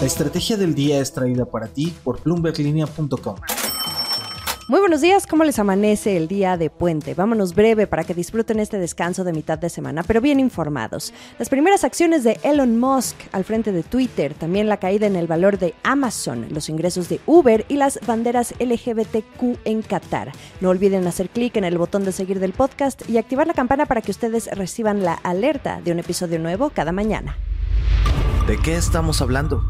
La estrategia del día es traída para ti por bloomberglinea.com. Muy buenos días, ¿cómo les amanece el día de puente? Vámonos breve para que disfruten este descanso de mitad de semana, pero bien informados. Las primeras acciones de Elon Musk al frente de Twitter, también la caída en el valor de Amazon, los ingresos de Uber y las banderas LGBTQ en Qatar. No olviden hacer clic en el botón de seguir del podcast y activar la campana para que ustedes reciban la alerta de un episodio nuevo cada mañana. ¿De qué estamos hablando?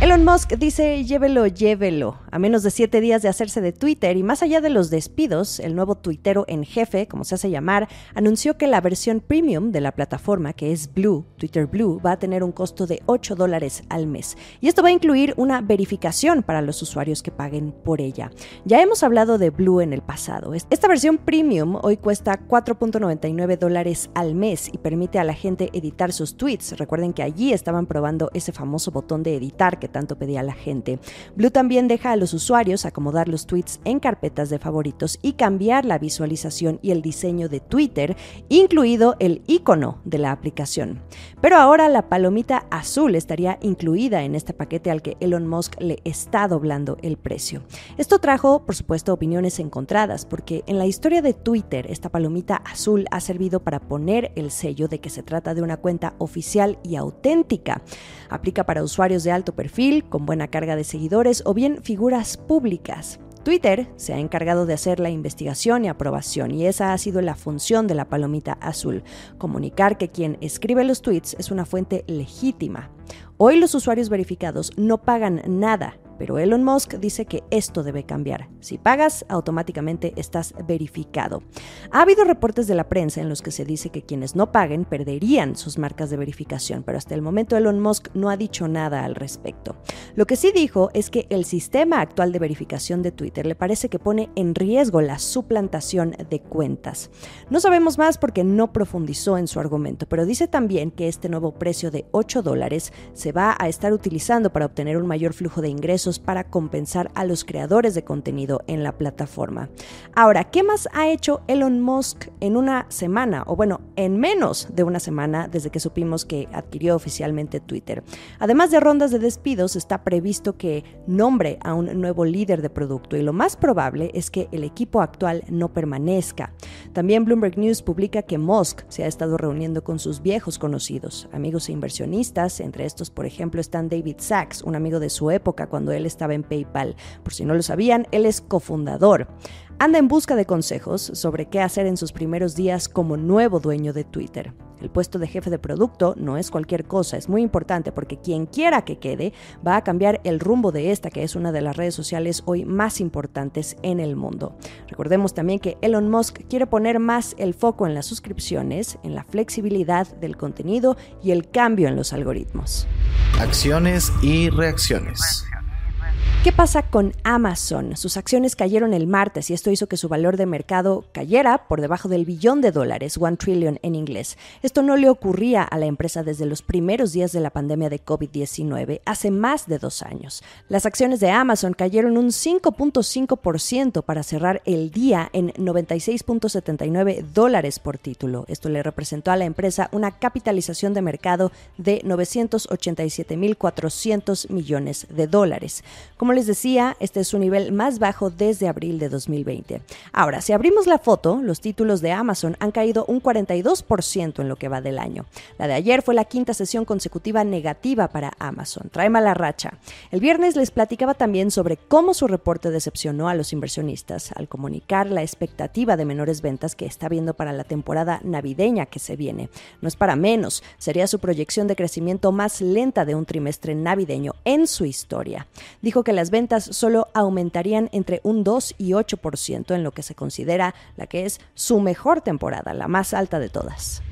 Elon Musk dice llévelo, llévelo. A menos de siete días de hacerse de Twitter y más allá de los despidos, el nuevo tuitero en jefe, como se hace llamar, anunció que la versión premium de la plataforma, que es Blue, Twitter Blue, va a tener un costo de 8 dólares al mes. Y esto va a incluir una verificación para los usuarios que paguen por ella. Ya hemos hablado de Blue en el pasado. Esta versión premium hoy cuesta 4.99 dólares al mes y permite a la gente editar sus tweets. Recuerden que allí estaban probando ese famoso botón de editar que tanto pedía la gente. Blue también deja a los usuarios acomodar los tweets en carpetas de favoritos y cambiar la visualización y el diseño de Twitter, incluido el icono de la aplicación. Pero ahora la palomita azul estaría incluida en este paquete al que Elon Musk le está doblando el precio. Esto trajo, por supuesto, opiniones encontradas, porque en la historia de Twitter esta palomita azul ha servido para poner el sello de que se trata de una cuenta oficial y auténtica. Aplica para usuarios de alto perfil con buena carga de seguidores o bien figuras públicas. Twitter se ha encargado de hacer la investigación y aprobación y esa ha sido la función de la palomita azul, comunicar que quien escribe los tweets es una fuente legítima. Hoy los usuarios verificados no pagan nada pero Elon Musk dice que esto debe cambiar. Si pagas, automáticamente estás verificado. Ha habido reportes de la prensa en los que se dice que quienes no paguen perderían sus marcas de verificación, pero hasta el momento Elon Musk no ha dicho nada al respecto. Lo que sí dijo es que el sistema actual de verificación de Twitter le parece que pone en riesgo la suplantación de cuentas. No sabemos más porque no profundizó en su argumento, pero dice también que este nuevo precio de 8 dólares se va a estar utilizando para obtener un mayor flujo de ingresos para compensar a los creadores de contenido en la plataforma. Ahora, ¿qué más ha hecho Elon Musk en una semana? O bueno, en menos de una semana desde que supimos que adquirió oficialmente Twitter. Además de rondas de despidos, está previsto que nombre a un nuevo líder de producto y lo más probable es que el equipo actual no permanezca. También Bloomberg News publica que Musk se ha estado reuniendo con sus viejos conocidos, amigos e inversionistas, entre estos por ejemplo están David Sachs, un amigo de su época cuando él estaba en PayPal. Por si no lo sabían, él es cofundador. Anda en busca de consejos sobre qué hacer en sus primeros días como nuevo dueño de Twitter. El puesto de jefe de producto no es cualquier cosa, es muy importante porque quien quiera que quede va a cambiar el rumbo de esta, que es una de las redes sociales hoy más importantes en el mundo. Recordemos también que Elon Musk quiere poner más el foco en las suscripciones, en la flexibilidad del contenido y el cambio en los algoritmos. Acciones y reacciones. ¿Qué pasa con Amazon? Sus acciones cayeron el martes y esto hizo que su valor de mercado cayera por debajo del billón de dólares, one trillion en inglés. Esto no le ocurría a la empresa desde los primeros días de la pandemia de COVID-19, hace más de dos años. Las acciones de Amazon cayeron un 5.5% para cerrar el día en 96.79 dólares por título. Esto le representó a la empresa una capitalización de mercado de 987.400 millones de dólares. Como les decía, este es su nivel más bajo desde abril de 2020. Ahora, si abrimos la foto, los títulos de Amazon han caído un 42% en lo que va del año. La de ayer fue la quinta sesión consecutiva negativa para Amazon. Trae mala racha. El viernes les platicaba también sobre cómo su reporte decepcionó a los inversionistas al comunicar la expectativa de menores ventas que está viendo para la temporada navideña que se viene. No es para menos, sería su proyección de crecimiento más lenta de un trimestre navideño en su historia. Dijo que las ventas solo aumentarían entre un 2 y 8% en lo que se considera la que es su mejor temporada, la más alta de todas.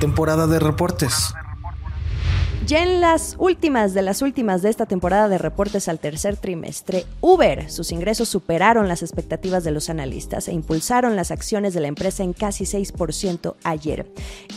Temporada de reportes. Ya en las últimas de las últimas de esta temporada de reportes al tercer trimestre, Uber, sus ingresos superaron las expectativas de los analistas e impulsaron las acciones de la empresa en casi 6% ayer.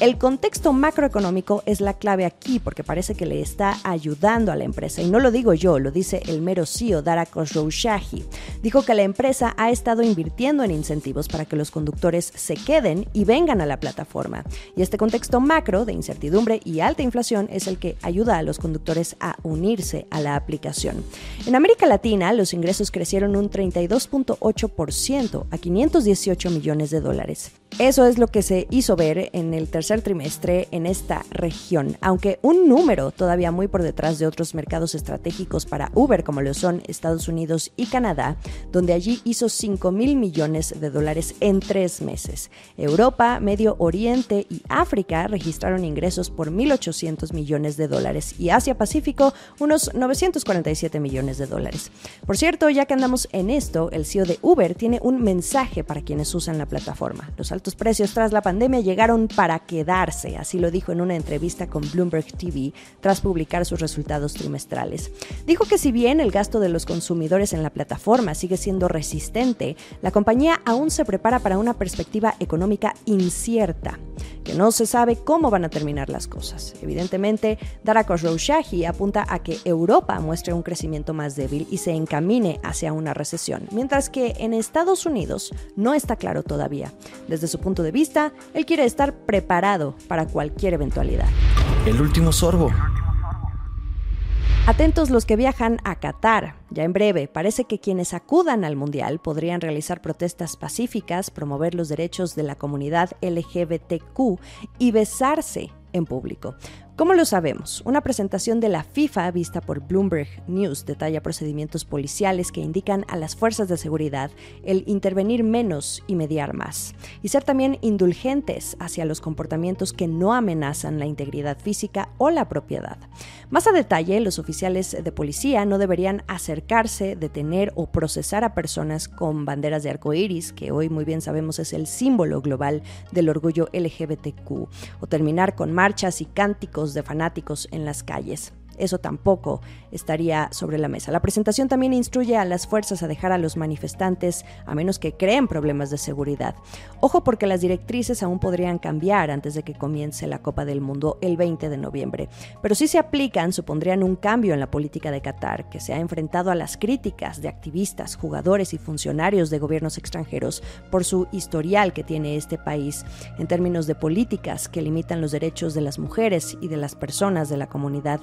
El contexto macroeconómico es la clave aquí porque parece que le está ayudando a la empresa. Y no lo digo yo, lo dice el mero CEO Dara Khosrowshahi. Dijo que la empresa ha estado invirtiendo en incentivos para que los conductores se queden y vengan a la plataforma. Y este contexto macro de incertidumbre y alta inflación es el que ayuda a los conductores a unirse a la aplicación. En América Latina, los ingresos crecieron un 32.8% a 518 millones de dólares. Eso es lo que se hizo ver en el tercer trimestre en esta región, aunque un número todavía muy por detrás de otros mercados estratégicos para Uber como lo son Estados Unidos y Canadá, donde allí hizo 5 mil millones de dólares en tres meses. Europa, Medio Oriente y África registraron ingresos por 1.800 millones de dólares y Asia Pacífico unos 947 millones de dólares. Por cierto, ya que andamos en esto, el CEO de Uber tiene un mensaje para quienes usan la plataforma. Los altos precios tras la pandemia llegaron para quedarse, así lo dijo en una entrevista con Bloomberg TV tras publicar sus resultados trimestrales. Dijo que si bien el gasto de los consumidores en la plataforma sigue siendo resistente, la compañía aún se prepara para una perspectiva económica incierta que no se sabe cómo van a terminar las cosas. Evidentemente, Dara Khosrowshahi apunta a que Europa muestre un crecimiento más débil y se encamine hacia una recesión, mientras que en Estados Unidos no está claro todavía. Desde su punto de vista, él quiere estar preparado para cualquier eventualidad. El último sorbo. Atentos los que viajan a Qatar. Ya en breve, parece que quienes acudan al Mundial podrían realizar protestas pacíficas, promover los derechos de la comunidad LGBTQ y besarse en público. ¿Cómo lo sabemos? Una presentación de la FIFA vista por Bloomberg News detalla procedimientos policiales que indican a las fuerzas de seguridad el intervenir menos y mediar más, y ser también indulgentes hacia los comportamientos que no amenazan la integridad física o la propiedad. Más a detalle, los oficiales de policía no deberían acercarse, detener o procesar a personas con banderas de arco iris, que hoy muy bien sabemos es el símbolo global del orgullo LGBTQ, o terminar con marchas y cánticos de fanáticos en las calles. Eso tampoco estaría sobre la mesa. La presentación también instruye a las fuerzas a dejar a los manifestantes a menos que creen problemas de seguridad. Ojo porque las directrices aún podrían cambiar antes de que comience la Copa del Mundo el 20 de noviembre. Pero si se aplican, supondrían un cambio en la política de Qatar, que se ha enfrentado a las críticas de activistas, jugadores y funcionarios de gobiernos extranjeros por su historial que tiene este país en términos de políticas que limitan los derechos de las mujeres y de las personas de la comunidad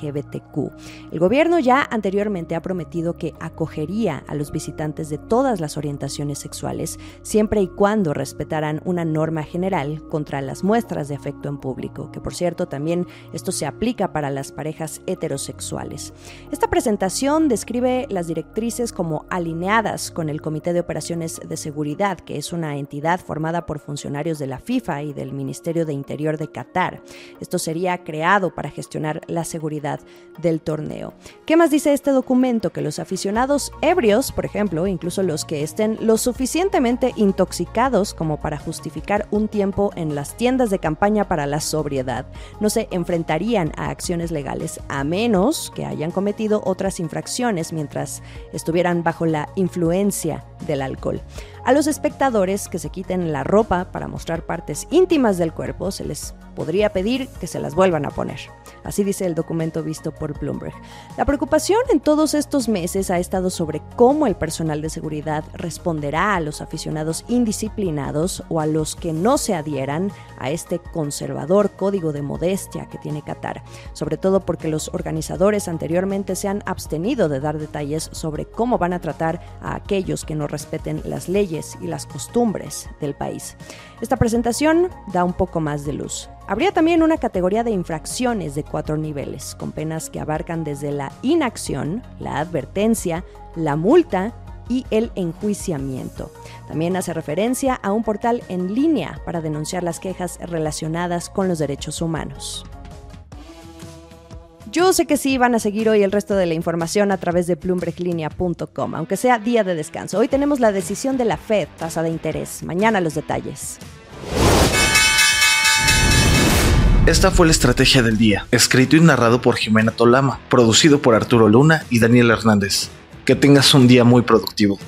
LGBTQ. El gobierno ya anteriormente ha prometido que acogería a los visitantes de todas las orientaciones sexuales, siempre y cuando respetaran una norma general contra las muestras de afecto en público, que por cierto también esto se aplica para las parejas heterosexuales. Esta presentación describe las directrices como alineadas con el Comité de Operaciones de Seguridad, que es una entidad formada por funcionarios de la FIFA y del Ministerio de Interior de Qatar. Esto sería creado para gestionar la seguridad del torneo. ¿Qué más dice este documento? Que los aficionados ebrios, por ejemplo, incluso los que estén lo suficientemente intoxicados como para justificar un tiempo en las tiendas de campaña para la sobriedad, no se enfrentarían a acciones legales a menos que hayan cometido otras infracciones mientras estuvieran bajo la influencia del alcohol. A los espectadores que se quiten la ropa para mostrar partes íntimas del cuerpo se les podría pedir que se las vuelvan a poner. Así dice el documento visto por Bloomberg. La preocupación en todos estos meses ha estado sobre cómo el personal de seguridad responderá a los aficionados indisciplinados o a los que no se adhieran a este conservador código de modestia que tiene Qatar, sobre todo porque los organizadores anteriormente se han abstenido de dar detalles sobre cómo van a tratar a aquellos que no respeten las y las costumbres del país. Esta presentación da un poco más de luz. Habría también una categoría de infracciones de cuatro niveles, con penas que abarcan desde la inacción, la advertencia, la multa y el enjuiciamiento. También hace referencia a un portal en línea para denunciar las quejas relacionadas con los derechos humanos. Yo sé que sí van a seguir hoy el resto de la información a través de bloomberglinea.com, aunque sea día de descanso. Hoy tenemos la decisión de la Fed, tasa de interés. Mañana los detalles. Esta fue la estrategia del día, escrito y narrado por Jimena Tolama, producido por Arturo Luna y Daniel Hernández. Que tengas un día muy productivo.